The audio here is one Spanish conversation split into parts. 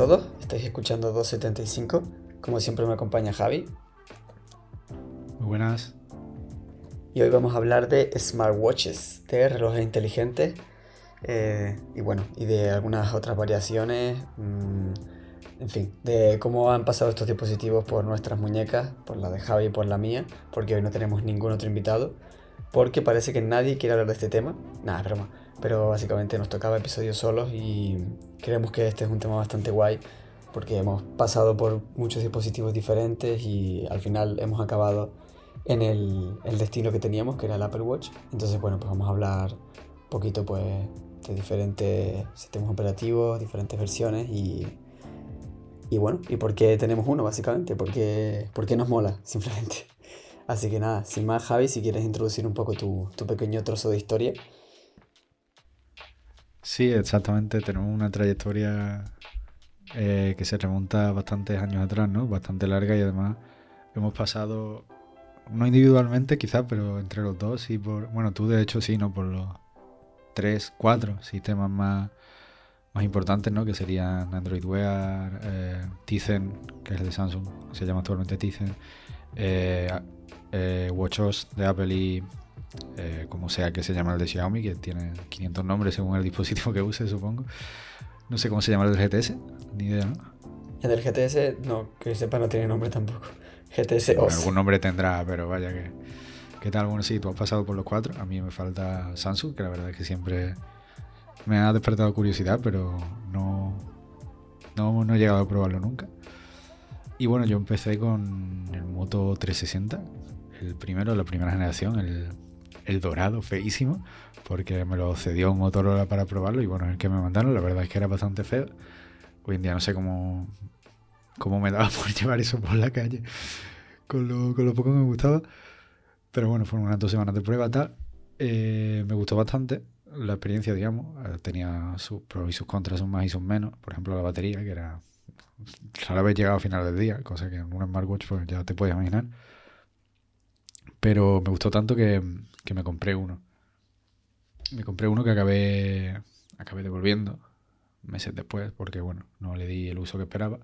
Todos, estáis escuchando 275. Como siempre me acompaña Javi. Muy buenas. Y hoy vamos a hablar de smartwatches, de relojes inteligentes eh, y bueno, y de algunas otras variaciones, mm, en fin, de cómo han pasado estos dispositivos por nuestras muñecas, por la de Javi y por la mía, porque hoy no tenemos ningún otro invitado, porque parece que nadie quiere hablar de este tema. Nada, broma. Pero básicamente nos tocaba episodios solos y creemos que este es un tema bastante guay porque hemos pasado por muchos dispositivos diferentes y al final hemos acabado en el, destino que teníamos, que era el Apple Watch. Entonces, bueno, pues vamos a hablar un poquito pues de diferentes sistemas operativos, diferentes versiones y, y bueno, y por qué tenemos uno básicamente, porque, porque nos mola simplemente. Así que nada, sin más Javi, si quieres introducir un poco tu, tu pequeño trozo de historia. Sí, exactamente. Tenemos una trayectoria eh, que se remonta bastantes años atrás, ¿no? Bastante larga y además hemos pasado, no individualmente quizás, pero entre los dos y por, bueno, tú de hecho sí, ¿no? Por los tres, cuatro sistemas más, más importantes, ¿no? Que serían Android Wear, eh, Tizen, que es el de Samsung, se llama actualmente Tizen, eh, eh, WatchOS de Apple y eh, como sea que se llama el de Xiaomi, que tiene 500 nombres según el dispositivo que use, supongo. No sé cómo se llama el del GTS, ni idea, ¿no? El del GTS, no, que sepa, no tiene nombre tampoco. GTS bueno, algún nombre tendrá, pero vaya que. ¿Qué tal? Bueno, sí, tú has pasado por los cuatro. A mí me falta Samsung, que la verdad es que siempre me ha despertado curiosidad, pero no, no, no he llegado a probarlo nunca. Y bueno, yo empecé con el Moto 360, el primero, la primera generación, el el dorado, feísimo, porque me lo cedió un Motorola para probarlo y bueno, el que me mandaron, la verdad es que era bastante feo. Hoy en día no sé cómo, cómo me daba por llevar eso por la calle, con lo, con lo poco que me gustaba. Pero bueno, fueron unas dos semanas de prueba tal. Eh, me gustó bastante la experiencia, digamos. Eh, tenía sus pros y sus contras, sus más y sus menos. Por ejemplo, la batería, que era rara vez llegado a final del día, cosa que en un smartwatch pues ya te puedes imaginar. Pero me gustó tanto que, que me compré uno. Me compré uno que acabé, acabé devolviendo meses después porque, bueno, no le di el uso que esperaba.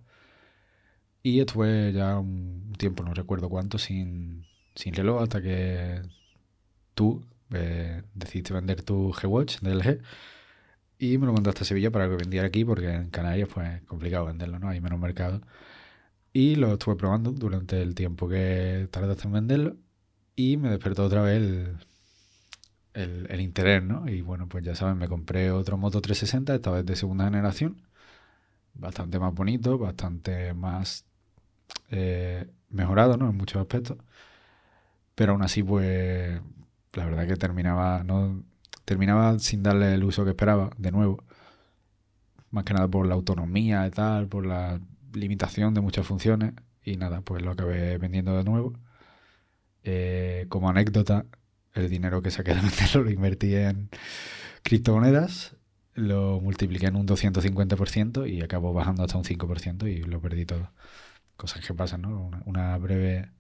Y estuve ya un tiempo, no recuerdo cuánto, sin, sin reloj hasta que tú eh, decidiste vender tu G-Watch de LG y me lo mandaste a Sevilla para que vendiera aquí porque en Canarias pues es complicado venderlo, ¿no? Hay menos mercado. Y lo estuve probando durante el tiempo que tardaste en venderlo y me despertó otra vez el, el, interés, ¿no? Y bueno, pues ya saben, me compré otro Moto 360, esta vez de segunda generación, bastante más bonito, bastante más eh, mejorado, ¿no? En muchos aspectos. Pero aún así, pues, la verdad que terminaba, no, terminaba sin darle el uso que esperaba, de nuevo. Más que nada por la autonomía y tal, por la limitación de muchas funciones. Y nada, pues lo acabé vendiendo de nuevo. Eh, como anécdota, el dinero que saqué de venderlo lo invertí en criptomonedas, lo multipliqué en un 250% y acabó bajando hasta un 5% y lo perdí todo. Cosas que pasan, ¿no? Una, breve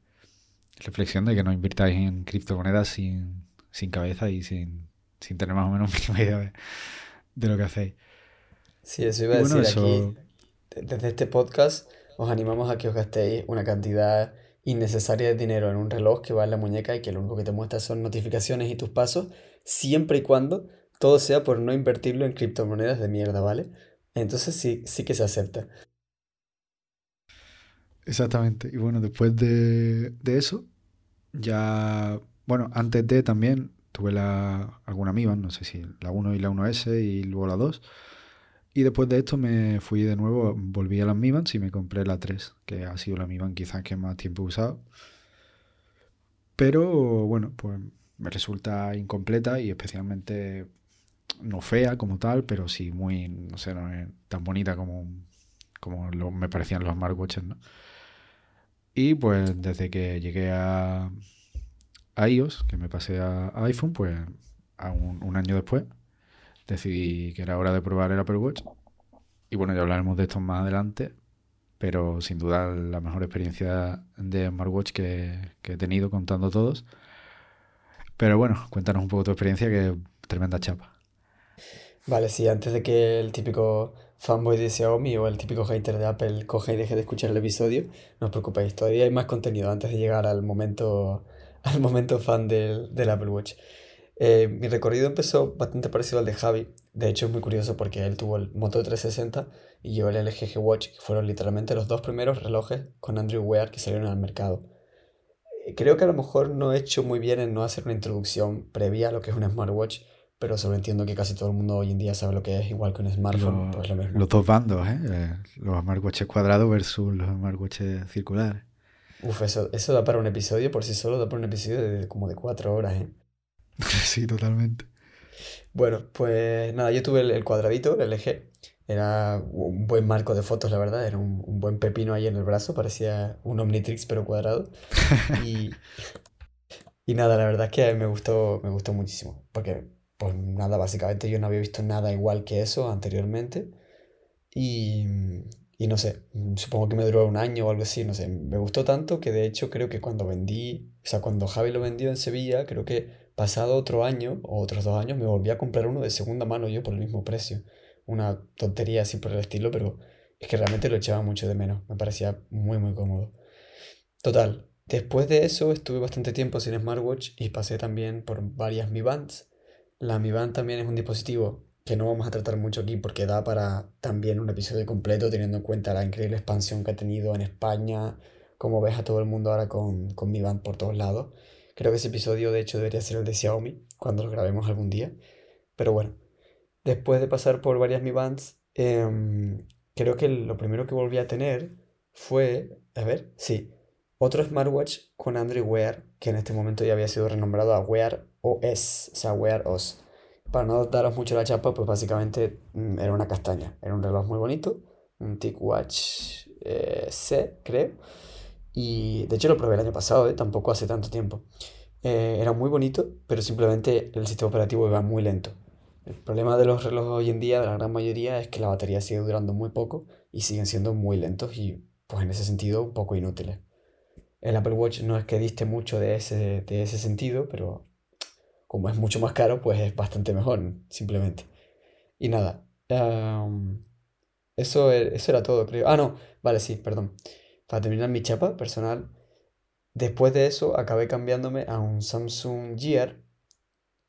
reflexión de que no invirtáis en criptomonedas sin, sin cabeza y sin, sin, tener más o menos mínima idea de, de, lo que hacéis. Sí, eso iba a decir aquí. Desde este podcast os animamos a que os gastéis una cantidad innecesaria de dinero en un reloj que va en la muñeca y que lo único que te muestra son notificaciones y tus pasos, siempre y cuando todo sea por no invertirlo en criptomonedas de mierda, ¿vale? Entonces sí, sí que se acepta. Exactamente. Y bueno, después de, de eso, ya, bueno, antes de también tuve la, alguna amiga, no sé si la 1 y la 1S y luego la 2. Y después de esto me fui de nuevo, volví a las Mi y me compré la 3, que ha sido la Mi quizás que más tiempo he usado. Pero bueno, pues me resulta incompleta y especialmente no fea como tal, pero sí muy, no sé, no es tan bonita como, como me parecían los smartwatches, ¿no? Y pues desde que llegué a, a iOS, que me pasé a, iPhone, pues a un año después, decidí que era hora de probar el Apple Watch. Y bueno, ya hablaremos de esto más adelante, pero sin duda la mejor experiencia de smartwatch que, que he tenido contando todos. Pero bueno, cuéntanos un poco tu experiencia, que es tremenda chapa. Vale, sí, antes de que el típico fanboy de Xiaomi o el típico hater de Apple coge y deje de escuchar el episodio, no os preocupéis, todavía hay más contenido antes de llegar al momento, al momento fan del, del Apple Watch. Eh, mi recorrido empezó bastante parecido al de Javi. De hecho, es muy curioso porque él tuvo el Moto 360 y yo el LG G Watch, que fueron literalmente los dos primeros relojes con Android Wear que salieron al mercado. Eh, creo que a lo mejor no he hecho muy bien en no hacer una introducción previa a lo que es un smartwatch, pero entiendo que casi todo el mundo hoy en día sabe lo que es, igual que un smartphone, pues lo mismo. Los dos bandos, ¿eh? ¿eh? Los smartwatches cuadrados versus los smartwatches circulares. Uf, eso, eso da para un episodio, por sí solo da para un episodio de como de cuatro horas, ¿eh? sí, totalmente. Bueno, pues nada, yo tuve el, cuadradito, el LG. Era un buen marco de fotos, la verdad. Era un, buen pepino ahí en el brazo. Parecía un Omnitrix, pero cuadrado. Y, y nada, la verdad es que me gustó, me gustó muchísimo. Porque, pues nada, básicamente yo no había visto nada igual que eso anteriormente. Y, y no sé, supongo que me duró un año o algo así, no sé. Me gustó tanto que de hecho creo que cuando vendí, o sea, cuando Javi lo vendió en Sevilla, creo que Pasado otro año o otros dos años me volví a comprar uno de segunda mano yo por el mismo precio. Una tontería así por el estilo, pero es que realmente lo echaba mucho de menos. Me parecía muy muy cómodo. Total, después de eso estuve bastante tiempo sin smartwatch y pasé también por varias Mi Bands. La Mi Band también es un dispositivo que no vamos a tratar mucho aquí porque da para también un episodio completo teniendo en cuenta la increíble expansión que ha tenido en España, como ves a todo el mundo ahora con, con Mi Band por todos lados. Creo que ese episodio de hecho debería ser el de Xiaomi, cuando lo grabemos algún día. Pero bueno, después de pasar por varias Mi Bands, em, creo que lo primero que volví a tener fue, a ver, sí, otro smartwatch con Android Wear, que en este momento ya había sido renombrado a Wear OS, o sea, Wear OS. Para no daros mucho la chapa, pues básicamente mm, era una castaña. Era un reloj muy bonito, un TicWatch eh, C, creo y de hecho lo probé el año pasado, ¿eh? tampoco hace tanto tiempo. Eh, era muy bonito, pero simplemente el sistema operativo iba muy lento. El problema de los relojes hoy en día, de la gran mayoría, es que la batería sigue durando muy poco y siguen siendo muy lentos y, pues en ese sentido, un poco inútiles. El Apple Watch no es que diste mucho de ese, de ese sentido, pero como es mucho más caro, pues es bastante mejor, simplemente. Y nada, eso, eso era todo, creo. Ah, no, vale, sí, perdón para terminar mi chapa personal, después de eso acabé cambiándome a un Samsung Gear,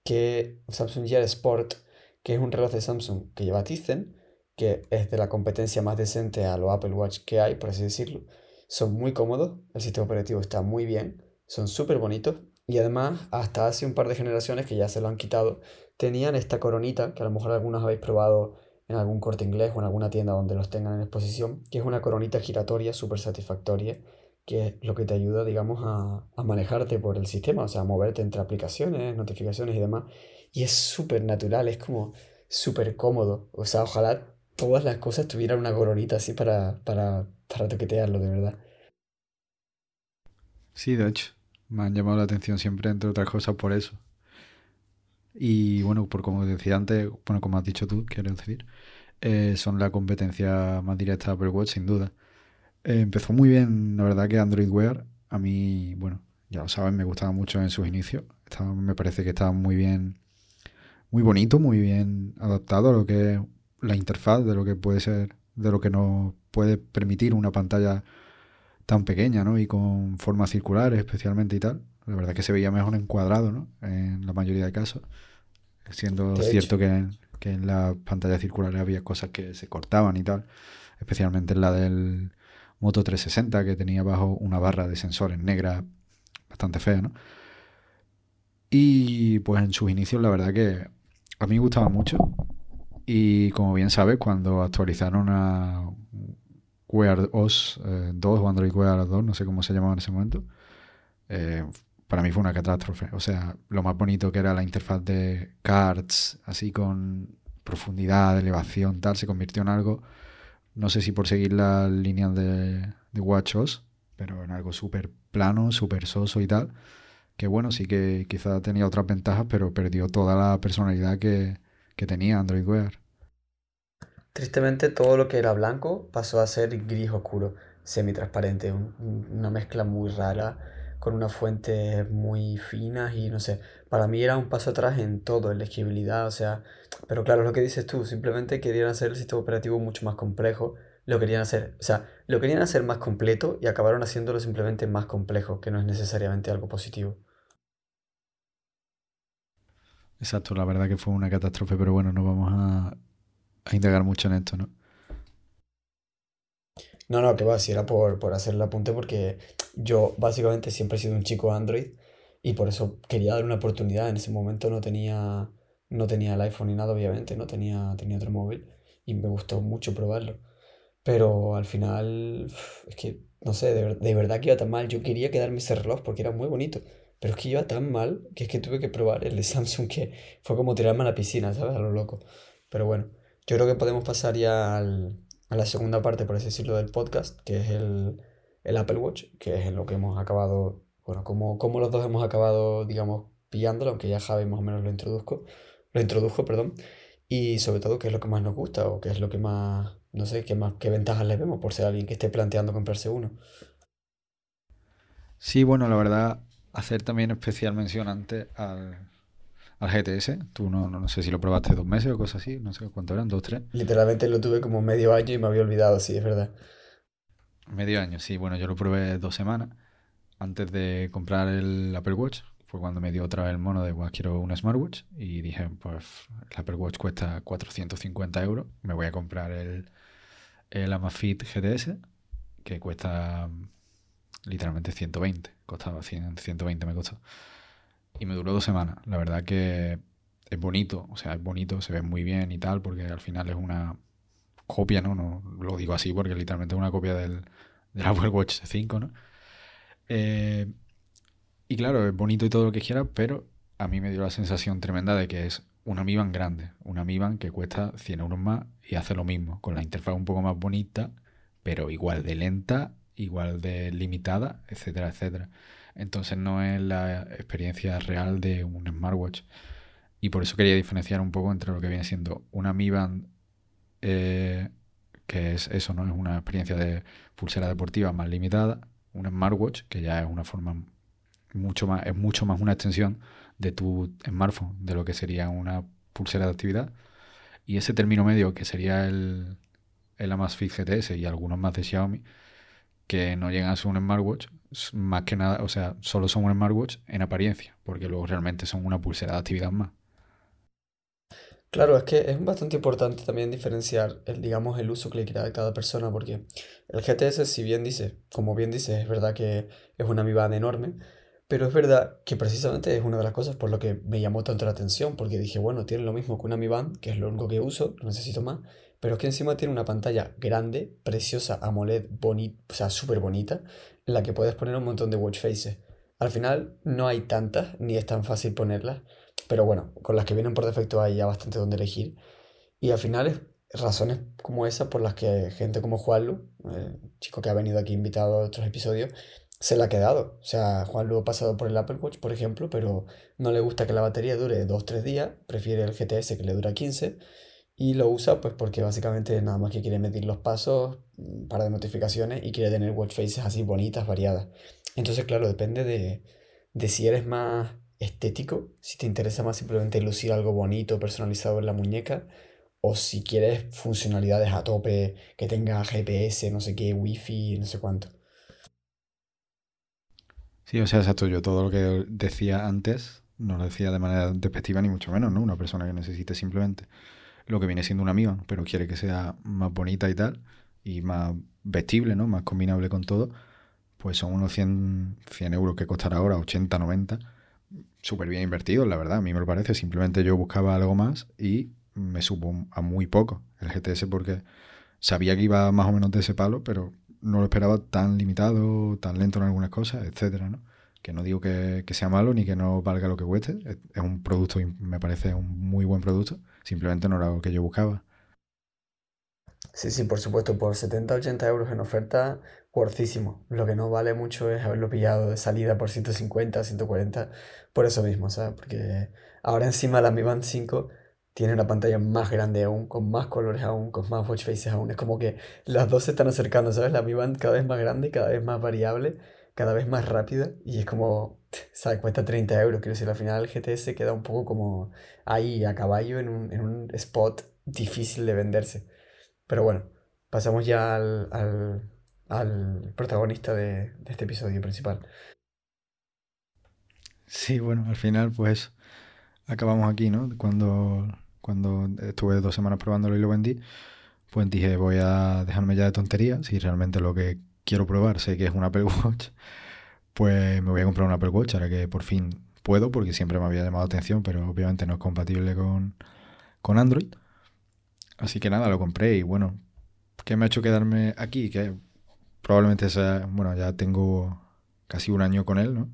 que, Samsung Gear Sport, que es un reloj de Samsung que lleva Tizen, que es de la competencia más decente a los Apple Watch que hay, por así decirlo. Son muy cómodos, el sistema operativo está muy bien, son súper bonitos y además hasta hace un par de generaciones que ya se lo han quitado, tenían esta coronita, que a lo mejor algunos habéis probado en algún corte inglés o en alguna tienda donde los tengan en exposición, que es una coronita giratoria súper satisfactoria, que es lo que te ayuda, digamos, a, a, manejarte por el sistema, o sea, a moverte entre aplicaciones, notificaciones y demás. Y es súper natural, es como súper cómodo. O sea, ojalá todas las cosas tuvieran una coronita así para, para, para toquetearlo, de verdad. Sí, de hecho, me han llamado la atención siempre, entre otras cosas, por eso. Y bueno, por como decía antes, bueno, como has dicho tú, quiero decir, eh, son la competencia más directa de Apple Watch, sin duda. Eh, empezó muy bien, la verdad, que Android Wear, a mí, bueno, ya lo saben, me gustaba mucho en sus inicios. me parece que estaba muy bien, muy bonito, muy bien adaptado a lo que es la interfaz, de lo que puede ser, de lo que nos puede permitir una pantalla tan pequeña, ¿no? Y con formas circulares especialmente y tal. La verdad que se veía mejor encuadrado, ¿no? En la mayoría de casos. Siendo cierto que en, que en la pantalla circular había cosas que se cortaban y tal. Especialmente en la del Moto 360, que tenía abajo una barra de sensores negra bastante fea, ¿no? Y pues en sus inicios la verdad que a mí me gustaba mucho. Y como bien sabes, cuando actualizaron a Wear OS 2 eh, o Android Wear 2, no sé cómo se llamaba en ese momento, eh, para mí fue una catástrofe. O sea, lo más bonito que era la interfaz de cards, así con profundidad, elevación, tal, se convirtió en algo, no sé si por seguir la línea de, de WatchOS, pero en algo súper plano, súper soso y tal. Que bueno, sí que quizá tenía otras ventajas, pero perdió toda la personalidad que, que tenía Android Wear. Tristemente todo lo que era blanco pasó a ser gris oscuro, semi-transparente, una mezcla muy rara con unas fuentes muy finas y no sé, para mí era un paso atrás en todo, en legibilidad, o sea, pero claro, lo que dices tú, simplemente querían hacer el sistema operativo mucho más complejo, lo querían hacer, o sea, lo querían hacer más completo y acabaron haciéndolo simplemente más complejo, que no es necesariamente algo positivo. Exacto, la verdad que fue una catástrofe, pero bueno, no vamos a, a indagar mucho en esto, ¿no? No, no, que va, si era por, por hacer el apunte porque yo básicamente siempre he sido un chico Android y por eso quería dar una oportunidad. En ese momento no tenía, no tenía el iPhone ni nada, obviamente, no tenía, tenía otro móvil y me gustó mucho probarlo. Pero al final, es que, no sé, de, de verdad que iba tan mal. Yo quería quedarme ese reloj porque era muy bonito. Pero es que iba tan mal que es que tuve que probar el de Samsung que fue como tirarme a la piscina, ¿sabes? A lo loco. Pero bueno, yo creo que podemos pasar ya al, a la segunda parte, por así decirlo, del podcast, que es el, el Apple Watch, que es en lo que hemos acabado, bueno, como, como los dos hemos acabado, digamos, pillándolo, aunque ya Javi más o menos lo introduzco, lo introdujo, perdón, y sobre todo qué es lo que más nos gusta o qué es lo que más, no sé, qué más, qué ventajas le vemos por ser alguien que esté planteando comprarse uno. Sí, bueno, la verdad, hacer también especial mención antes al, al GTS. Tú no, no, sé si lo probaste dos meses o cosas así, no sé cuánto eran, dos, tres. Literalmente lo tuve como medio año y me había olvidado, sí, es verdad. Medio año, sí. Bueno, yo lo probé dos semanas antes de comprar el Apple Watch. Fue cuando me dio otra vez el mono de, bueno, quiero un smartwatch. Y dije, pues el Apple Watch cuesta 450 euros. Me voy a comprar el, el Amazfit GTS, que cuesta literalmente 120. Costaba 100, 120 me costó y me duró dos semanas. La verdad que es bonito, o sea, es bonito, se ve muy bien y tal, porque al final es una copia, ¿no? no lo digo así porque literalmente es una copia del, del Apple Watch 5, ¿no? Eh, y claro, es bonito y todo lo que quieras, pero a mí me dio la sensación tremenda de que es una Mi grande, una Mi que cuesta 100 euros más y hace lo mismo, con la interfaz un poco más bonita, pero igual de lenta, igual de limitada, etcétera, etcétera. Entonces no es la experiencia real de un smartwatch. Y por eso quería diferenciar un poco entre lo que viene siendo una Mi Band, eh, que es eso, ¿no? Es una experiencia de pulsera deportiva más limitada, un smartwatch, que ya es una forma mucho más, es mucho más una extensión de tu smartphone, de lo que sería una pulsera de actividad. Y ese término medio, que sería el, el Amazfit GTS y algunos más de Xiaomi, que no llegan a ser un smartwatch, más que nada, o sea, solo son un smartwatch en apariencia, porque luego realmente son una pulsera de actividad más. Claro, es que es bastante importante también diferenciar el, digamos, el uso que le quiera a cada persona, porque el GTS, si bien dice, como bien dice, es verdad que es una Band enorme, pero es verdad que precisamente es una de las cosas por lo que me llamó tanto la atención, porque dije, bueno, tiene lo mismo que una Mi Band, que es lo único que uso, no necesito más, pero es que encima tiene una pantalla grande, preciosa, AMOLED, bonita, o sea, súper bonita, en la que puedes poner un montón de watch faces. Al final no hay tantas, ni es tan fácil ponerlas, pero bueno, con las que vienen por defecto hay ya bastante donde elegir. Y al final es razones como esas por las que gente como Juanlu, el chico que ha venido aquí invitado a otros episodios, se la ha quedado. O sea, Juanlu ha pasado por el Apple Watch, por ejemplo, pero no le gusta que la batería dure 2-3 días, prefiere el GTS que le dura 15 y lo usa pues porque básicamente nada más que quiere medir los pasos, para de notificaciones y quiere tener watch faces así bonitas, variadas. Entonces, claro, depende de, de si eres más estético, si te interesa más simplemente lucir algo bonito, personalizado en la muñeca, o si quieres funcionalidades a tope, que tenga GPS, no sé qué, wifi, no sé cuánto. Sí, o sea, exacto, yo todo lo que decía antes no lo decía de manera despectiva ni mucho menos, ¿no? Una persona que necesite simplemente lo que viene siendo una amiga, pero quiere que sea más bonita y tal, y más vestible, ¿no? Más combinable con todo, pues son unos 100, 100 euros que costará ahora, 80, 90, súper bien invertidos, la verdad, a mí me parece. Simplemente yo buscaba algo más y me supo a muy poco el GTS porque sabía que iba más o menos de ese palo, pero no lo esperaba tan limitado, tan lento en algunas cosas, etcétera, ¿no? Que no digo que, que sea malo ni que no valga lo que cueste, es un producto, me parece un muy buen producto, Simplemente no era lo que yo buscaba. Sí, sí, por supuesto, por 70, 80 euros en oferta, worthísimo. Lo que no vale mucho es haberlo pillado de salida por 150, 140, por eso mismo, ¿sabes? Porque ahora encima la Mi Band 5 tiene una pantalla más grande aún, con más colores aún, con más watch faces aún. Es como que las dos se están acercando, ¿sabes? La Mi Band cada vez más grande, cada vez más variable, cada vez más rápida y es como, ¿sabes? Cuesta 30 euros. Quiero decir, al final el GTS queda un poco como ahí a caballo en un, en un spot difícil de venderse. Pero bueno, pasamos ya al, al, al protagonista de, de este episodio principal. Sí, bueno, al final pues acabamos aquí, ¿no? Cuando, cuando estuve dos semanas probándolo y lo vendí, pues dije voy a dejarme ya de tonterías, si realmente lo que quiero probar sé que es un Apple Watch, pues me voy a comprar un Apple Watch ahora que por fin puedo, porque siempre me había llamado la atención, pero obviamente no es compatible con, con Android. Así que nada, lo compré y bueno, ¿qué me ha hecho quedarme aquí? Que probablemente sea, bueno, ya tengo casi un año con él, ¿no?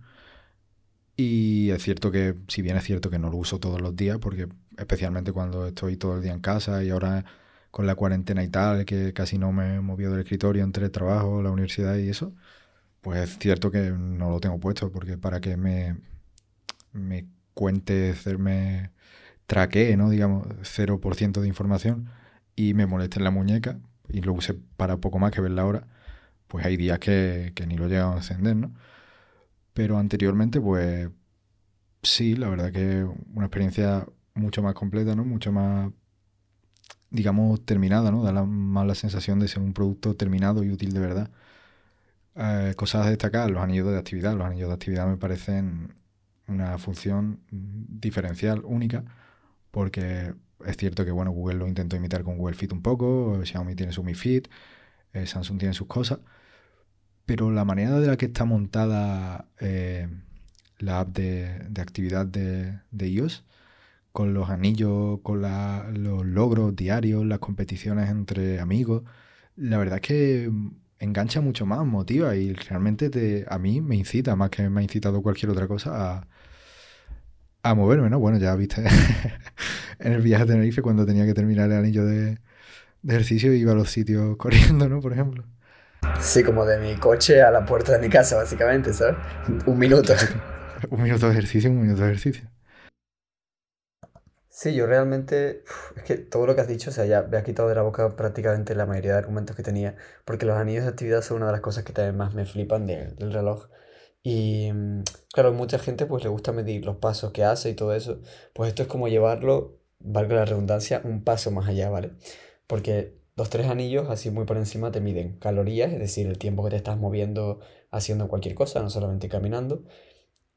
Y es cierto que, si bien es cierto que no lo uso todos los días, porque especialmente cuando estoy todo el día en casa y ahora con la cuarentena y tal, que casi no me he movido del escritorio entre el trabajo, la universidad y eso, pues es cierto que no lo tengo puesto, porque para que me, me cuente, me traquee, ¿no? Digamos, 0% de información y me moleste en la muñeca y lo use para poco más que ver la hora, pues hay días que, que ni lo llego a encender, ¿no? Pero anteriormente, pues sí, la verdad que una experiencia mucho más completa, ¿no? Mucho más, digamos, terminada, ¿no? Da la, más la sensación de ser un producto terminado y útil de verdad. Eh, cosas a destacar, los anillos de actividad. Los anillos de actividad me parecen una función diferencial, única, porque es cierto que, bueno, Google lo intentó imitar con Google Fit un poco, Xiaomi tiene su Mi Fit, eh, Samsung tiene sus cosas, pero la manera de la que está montada eh, la app de, actividad de, iOS, con los anillos, con los logros diarios, las competiciones entre amigos, la verdad es que engancha mucho más, motiva y realmente te, a mí me incita, más que me ha incitado cualquier otra cosa, a, a moverme, ¿no? Bueno, ya viste en el viaje a Tenerife cuando tenía que terminar el anillo de, de ejercicio iba a los sitios corriendo, ¿no? Por ejemplo. Sí, como de mi coche a la puerta de mi casa, básicamente, ¿sabes? Un minuto. un minuto de ejercicio, un minuto de ejercicio. Sí, yo realmente, es que todo lo que has dicho, o sea, ya me ha quitado de la boca prácticamente la mayoría de argumentos que tenía, porque los anillos de actividad son una de las cosas que también más me flipan del reloj. Y mm, claro, mucha gente pues le gusta medir los pasos que hace y todo eso, pues esto es como llevarlo, valga la redundancia, un paso más allá, ¿vale? Porque los tres anillos, así muy por encima, te miden calorías, es decir, el tiempo que te estás moviendo haciendo cualquier cosa, no solamente caminando.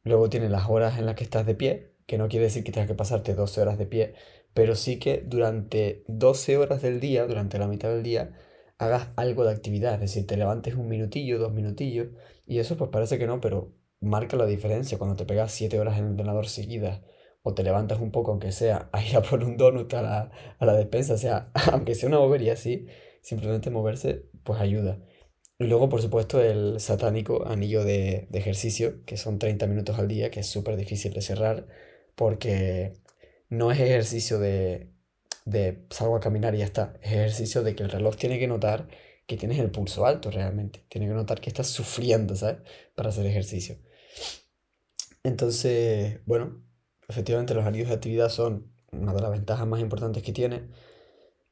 Luego tiene las horas en las que estás de pie, que no quiere decir que tengas que pasarte 12 horas de pie, pero sí que durante 12 horas del día, durante la mitad del día, hagas algo de actividad, es decir, te levantes un minutillo, dos minutillos, y eso pues parece que no, pero marca la diferencia. Cuando te pegas 7 horas en el ordenador seguidas o te levantas un poco, aunque sea a ir a por un donut a la, a la despensa, o sea, aunque sea una bobería así, simplemente moverse, pues ayuda. Y luego, por supuesto, el satánico anillo de, de ejercicio, que son 30 minutos al día, que es súper difícil de cerrar, porque no es ejercicio de, de salgo a caminar y ya está, es ejercicio de que el reloj tiene que notar que tienes el pulso alto realmente, tiene que notar que estás sufriendo, ¿sabes? Para hacer ejercicio. Entonces, bueno, efectivamente los anillos de actividad son una de las ventajas más importantes que tiene.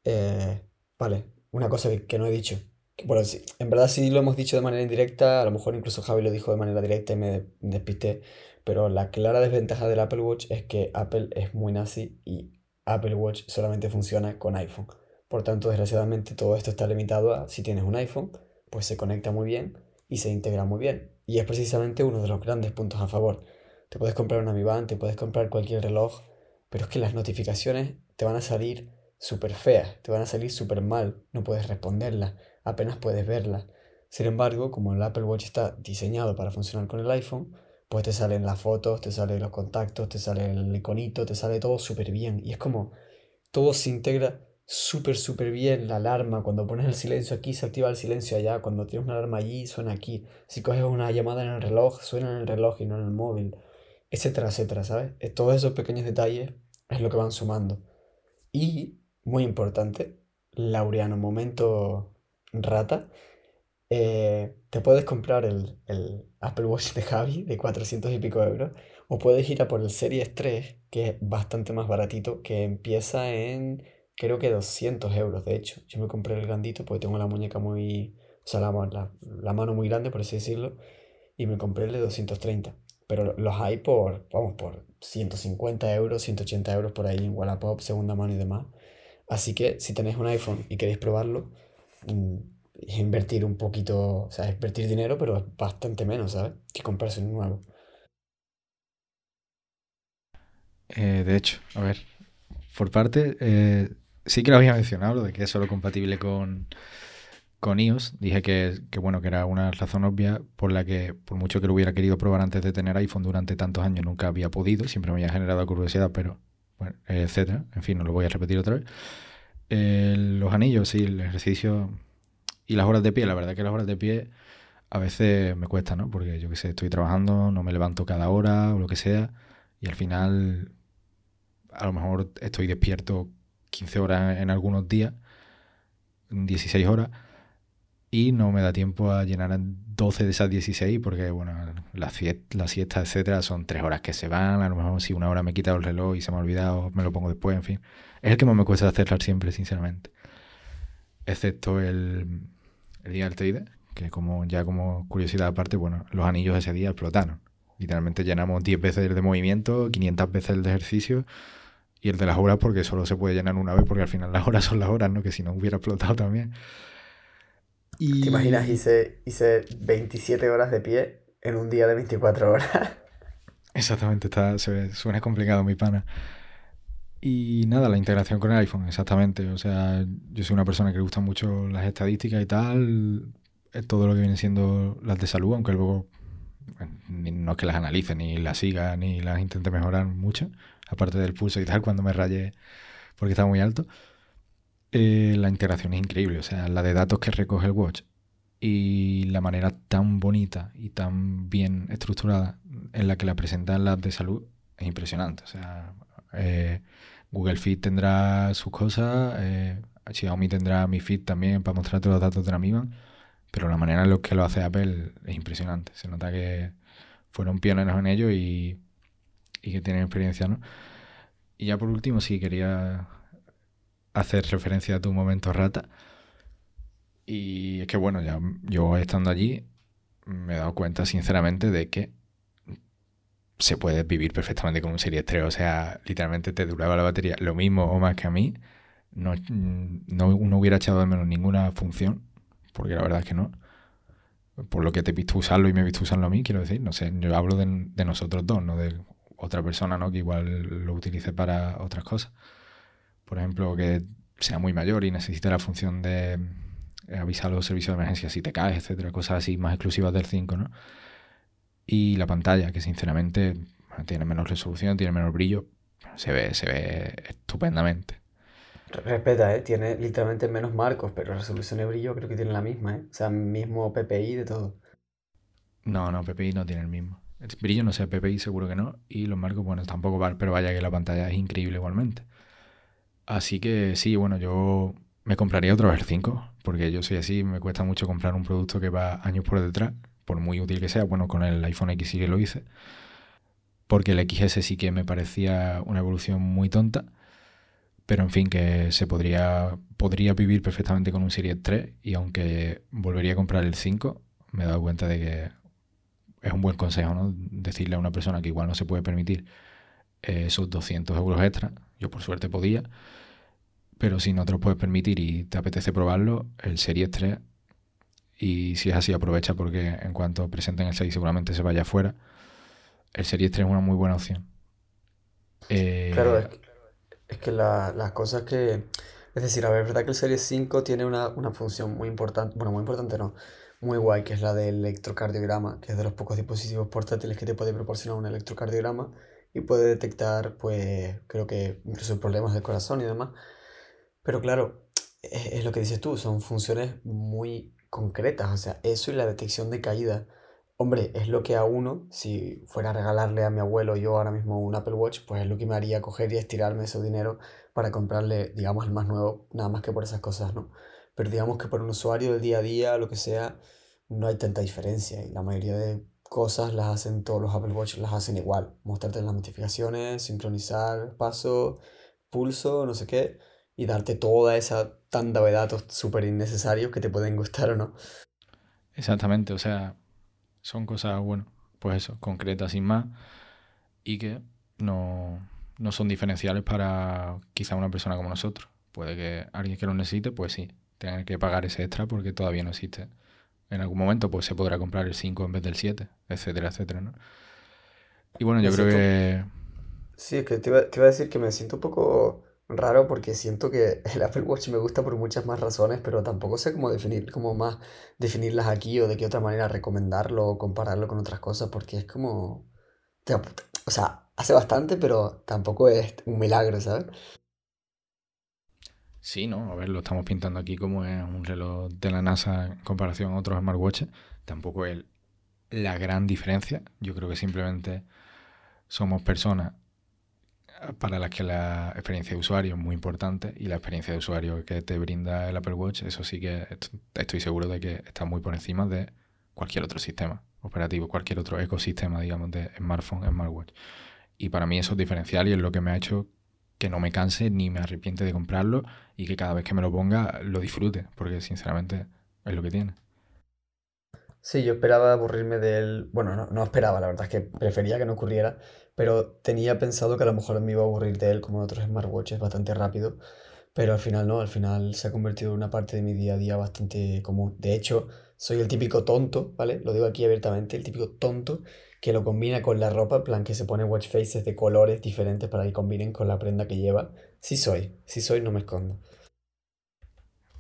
Eh, vale, una cosa que, no he dicho. Bueno, sí, en verdad sí lo hemos dicho de manera indirecta, a lo mejor incluso Javi lo dijo de manera directa y me despisté, pero la clara desventaja del Apple Watch es que Apple es muy nazi y Apple Watch solamente funciona con iPhone. Por tanto, desgraciadamente todo esto está limitado a si tienes un iPhone, pues se conecta muy bien y se integra muy bien. Y es precisamente uno de los grandes puntos a favor. Te puedes comprar una Mi te puedes comprar cualquier reloj, pero es que las notificaciones te van a salir súper feas, te van a salir súper mal, no puedes responderlas, apenas puedes verlas. Sin embargo, como el Apple Watch está diseñado para funcionar con el iPhone, pues te salen las fotos, te salen los contactos, te sale el iconito, te sale todo súper bien. Y es como todo se integra súper, súper bien. La alarma, cuando pones el silencio aquí, se activa el silencio allá. Cuando tienes una alarma allí, suena aquí. Si coges una llamada en el reloj, suena en el reloj y no en el móvil etcétera, etcétera, ¿sabes? Todos esos pequeños detalles es lo que van sumando. Y, muy importante, Laureano, momento rata, eh, te puedes comprar el, Apple Watch de Javi de 400 y pico euros, o puedes ir a por el Series 3, que es bastante más baratito, que empieza en, creo que 200 euros, de hecho. Yo me compré el grandito porque tengo la muñeca muy, o sea, la, la mano muy grande, por así decirlo, y me compré el de 230. Pero los hay por, vamos, por 150 euros, 180 euros por ahí en Wallapop, segunda mano y demás. Así que si tenéis un iPhone y queréis probarlo, mm, invertir un poquito, o sea, invertir dinero, pero bastante menos, ¿sabes? Que comprarse un nuevo. Eh, de hecho, a ver, por parte, eh, sí que lo había mencionado, lo de que es solo compatible con, con iOS. Dije que, bueno, que era una razón obvia por la que, por mucho que lo hubiera querido probar antes de tener iPhone durante tantos años, nunca había podido. Siempre me había generado curiosidad, pero, bueno, etcétera. En fin, no lo voy a repetir otra vez. los anillos, sí, el ejercicio y las horas de pie. La verdad que las horas de pie a veces me cuesta, ¿no? Porque yo que sé, estoy trabajando, no me levanto cada hora o lo que sea. Y al final, a lo mejor estoy despierto 15 horas en algunos días, 16 horas, y no me da tiempo a llenar 12 de esas 16 porque, bueno, la siesta, la siesta, etcétera, son 3 horas que se van, a lo mejor si una hora me he quitado el reloj y se me ha olvidado, me lo pongo después, en fin. Es el que más me cuesta hacerlo siempre, sinceramente. Excepto el, el día del trader, que como ya como curiosidad aparte, bueno, los anillos ese día explotaron. Literalmente llenamos 10 veces el de movimiento, 500 veces el de ejercicio y el de las horas porque solo se puede llenar una vez porque al final las horas son las horas, ¿no? Que si no hubiera explotado también. Y... ¿Te imaginas? Hice, hice 27 horas de pie en un día de 24 horas. Exactamente, está, se, suena complicado mi pana. Y nada, la integración con el iPhone, exactamente. O sea, yo soy una persona que le gustan mucho las estadísticas y tal, todo lo que viene siendo las de salud, aunque luego no es que las analice, ni las siga, ni las intente mejorar mucho, aparte del pulso y tal, cuando me rayé porque estaba muy alto. Eh, la integración es increíble, o sea, la de datos que recoge el watch y la manera tan bonita y tan bien estructurada en la que la presentan las de salud es impresionante. O sea, eh, Google Fit tendrá sus cosas, eh, Xiaomi tendrá Mi Fit también para mostrarte los datos de la misma pero la manera en la que lo hace Apple es impresionante. Se nota que fueron pioneros en ello y, que tienen experiencia, ¿no? Y ya por último, sí quería hacer referencia a tu momento rata. Y es que, bueno, ya yo estando allí me he dado cuenta, sinceramente, de que se puede vivir perfectamente con un Serie 3. O sea, literalmente te duraba la batería lo mismo o más que a mí. No, no, no hubiera echado de menos ninguna función porque la verdad es que no. Por lo que te he visto usarlo y me he visto usarlo a mí, quiero decir, no sé, yo hablo de, nosotros dos, no de otra persona, ¿no? Que igual lo utilice para otras cosas. Por ejemplo, que sea muy mayor y necesite la función de eh, avisar a los servicios de emergencia si te caes, etcétera, cosas así más exclusivas del 5, ¿no? Y la pantalla, que sinceramente tiene menos resolución, tiene menos brillo, se ve, se ve estupendamente. Respeta, ¿eh? Tiene literalmente menos marcos, pero resolución de brillo creo que tiene la misma, ¿eh? O sea, mismo PPI de todo. No, no, PPI no tiene el mismo. El brillo no sé, PPI seguro que no. Y los marcos, bueno, tampoco vale, pero vaya que la pantalla es increíble igualmente. Así que sí, bueno, yo me compraría otro R5, porque yo soy así, me cuesta mucho comprar un producto que va años por detrás, por muy útil que sea. Bueno, con el iPhone X sí que lo hice. Porque el XS sí que me parecía una evolución muy tonta pero en fin, que se podría, podría vivir perfectamente con un Series 3 y aunque volvería a comprar el 5, me he dado cuenta de que es un buen consejo, ¿no? Decirle a una persona que igual no se puede permitir eh, esos 200 euros extra, yo por suerte podía, pero si no te lo puedes permitir y te apetece probarlo, el Series 3, y si es así aprovecha porque en cuanto presenten el 6 seguramente se vaya afuera, el Series 3 es una muy buena opción. Eh, claro, es que las cosas que... Es decir, a ver, es verdad que el Series 5 tiene una, función muy importante, bueno, muy importante no, muy guay, que es la del electrocardiograma, que es de los pocos dispositivos portátiles que te puede proporcionar un electrocardiograma y puede detectar, pues, creo que incluso problemas del corazón y demás. Pero claro, es, es lo que dices tú, son funciones muy concretas, o sea, eso y la detección de caída Hombre, es lo que a uno, si fuera a regalarle a mi abuelo yo ahora mismo un Apple Watch, pues es lo que me haría coger y estirarme ese dinero para comprarle, digamos, el más nuevo, nada más que por esas cosas, ¿no? Pero digamos que por un usuario del día a día, lo que sea, no hay tanta diferencia y la mayoría de cosas las hacen todos los Apple Watch, las hacen igual. Mostrarte las notificaciones, sincronizar paso, pulso, no sé qué, y darte toda esa tanda de datos súper innecesarios que te pueden gustar o no. Exactamente, o sea, son cosas, bueno, pues eso, concretas sin más y que no, no son diferenciales para quizá una persona como nosotros. Puede que alguien que lo necesite, pues sí, tenga que pagar ese extra porque todavía no existe. En algún momento pues se podrá comprar el 5 en vez del 7, etcétera, etcétera, ¿no? Y bueno, yo creo que... Sí, es que te iba, te iba a decir que me siento un poco raro porque siento que el Apple Watch me gusta por muchas más razones, pero tampoco sé cómo definir, cómo más definirlas aquí o de qué otra manera recomendarlo o compararlo con otras cosas, porque es como... O sea, hace bastante, pero tampoco es un milagro, ¿sabes? Sí, ¿no? A ver, lo estamos pintando aquí como es un reloj de la NASA en comparación a otros smartwatches. Tampoco es la gran diferencia. Yo creo que simplemente somos personas para las que la experiencia de usuario es muy importante y la experiencia de usuario que te brinda el Apple Watch, eso sí que estoy seguro de que está muy por encima de cualquier otro sistema operativo, cualquier otro ecosistema, digamos, de smartphone, smartwatch. Y para mí eso es diferencial y es lo que me ha hecho que no me canse ni me arrepiente de comprarlo y que cada vez que me lo ponga lo disfrute, porque sinceramente es lo que tiene. Sí, yo esperaba aburrirme de él. Bueno, no, no esperaba, la verdad es que prefería que no ocurriera, pero tenía pensado que a lo mejor me iba a aburrir de él como de otros smartwatches bastante rápido, pero al final no, al final se ha convertido en una parte de mi día a día bastante común. De hecho, soy el típico tonto, ¿vale? Lo digo aquí abiertamente, el típico tonto que lo combina con la ropa, en plan que se pone watch faces de colores diferentes para que combinen con la prenda que lleva. Sí soy, sí soy, no me escondo.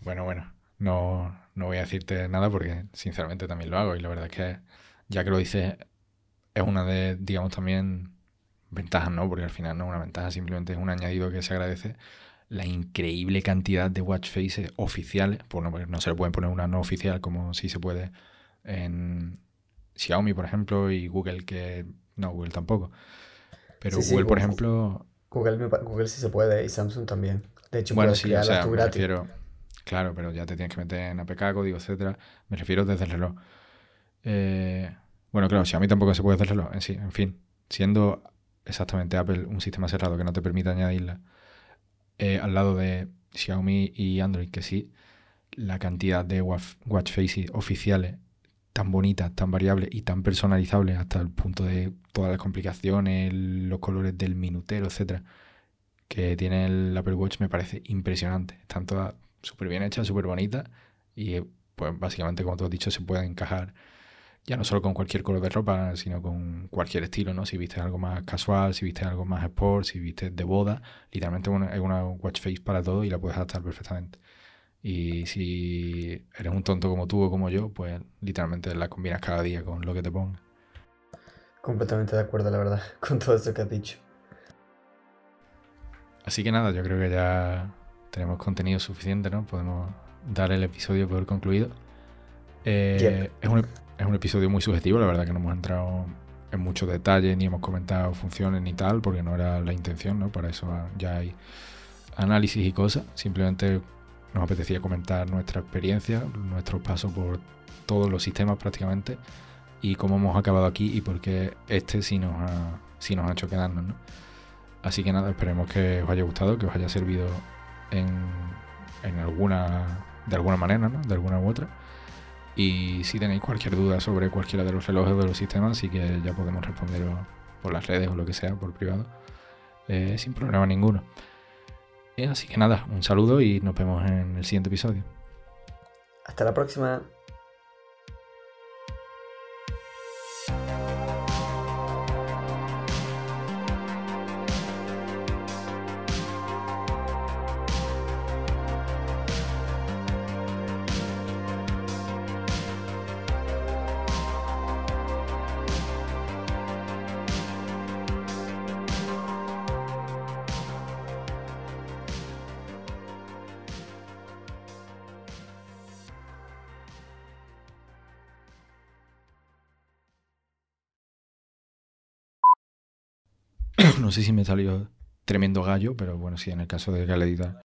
Bueno, bueno, no, no voy a decirte nada porque sinceramente también lo hago y la verdad es que ya que lo dices es una de, digamos, también ventajas, ¿no? Porque al final no es una ventaja, simplemente es un añadido que se agradece la increíble cantidad de watch faces oficiales, pues no, se le pueden poner una no oficial como si se puede en Xiaomi, por ejemplo, y Google que no, Google tampoco. Pero Google, por ejemplo... Google, Google sí se puede y Samsung también. De hecho, bueno, sí, o sea, me refiero, claro, pero ya te tienes que meter en APK, código, etcétera. Me refiero desde el reloj. Eh, bueno, claro, Xiaomi tampoco se puede hacer reloj en sí. En fin, siendo exactamente Apple un sistema cerrado que no te permite añadirla eh, al lado de Xiaomi y Android, que sí, la cantidad de watch faces oficiales tan bonitas, tan variables y tan personalizables hasta el punto de todas las complicaciones, los colores del minutero, etcétera, que tiene el Apple Watch me parece impresionante. Están todas súper bien hechas, súper bonitas y pues básicamente como tú has dicho se pueden encajar ya no solo con cualquier color de ropa, sino con cualquier estilo, ¿no? Si viste algo más casual, si viste algo más sport, si viste de boda, literalmente es una watch face para todo y la puedes adaptar perfectamente. Y si eres un tonto como tú o como yo, pues literalmente la combinas cada día con lo que te pongas. Completamente de acuerdo, la verdad, con todo eso que has dicho. Así que nada, yo creo que ya tenemos contenido suficiente, ¿no? Podemos dar el episodio por concluido. Eh, es, un, es un episodio muy subjetivo, la verdad que no hemos entrado en muchos detalles ni hemos comentado funciones ni tal, porque no era la intención, ¿no? Para eso ya hay análisis y cosas. Simplemente nos apetecía comentar nuestra experiencia, nuestro paso por todos los sistemas prácticamente y cómo hemos acabado aquí y por qué este sí nos ha, nos ha hecho quedarnos. ¿no? Así que nada, esperemos que os haya gustado, que os haya servido en, en alguna, de alguna manera, ¿no? de alguna u otra. Y si tenéis cualquier duda sobre cualquiera de los relojes o de los sistemas, sí que ya podemos responderos por las redes o lo que sea, por privado, eh, sin problema ninguno. Así que nada, un saludo y nos vemos en el siguiente episodio. Hasta la próxima. Sé si me salió tremendo gallo, pero bueno, sí, en el caso de Galedita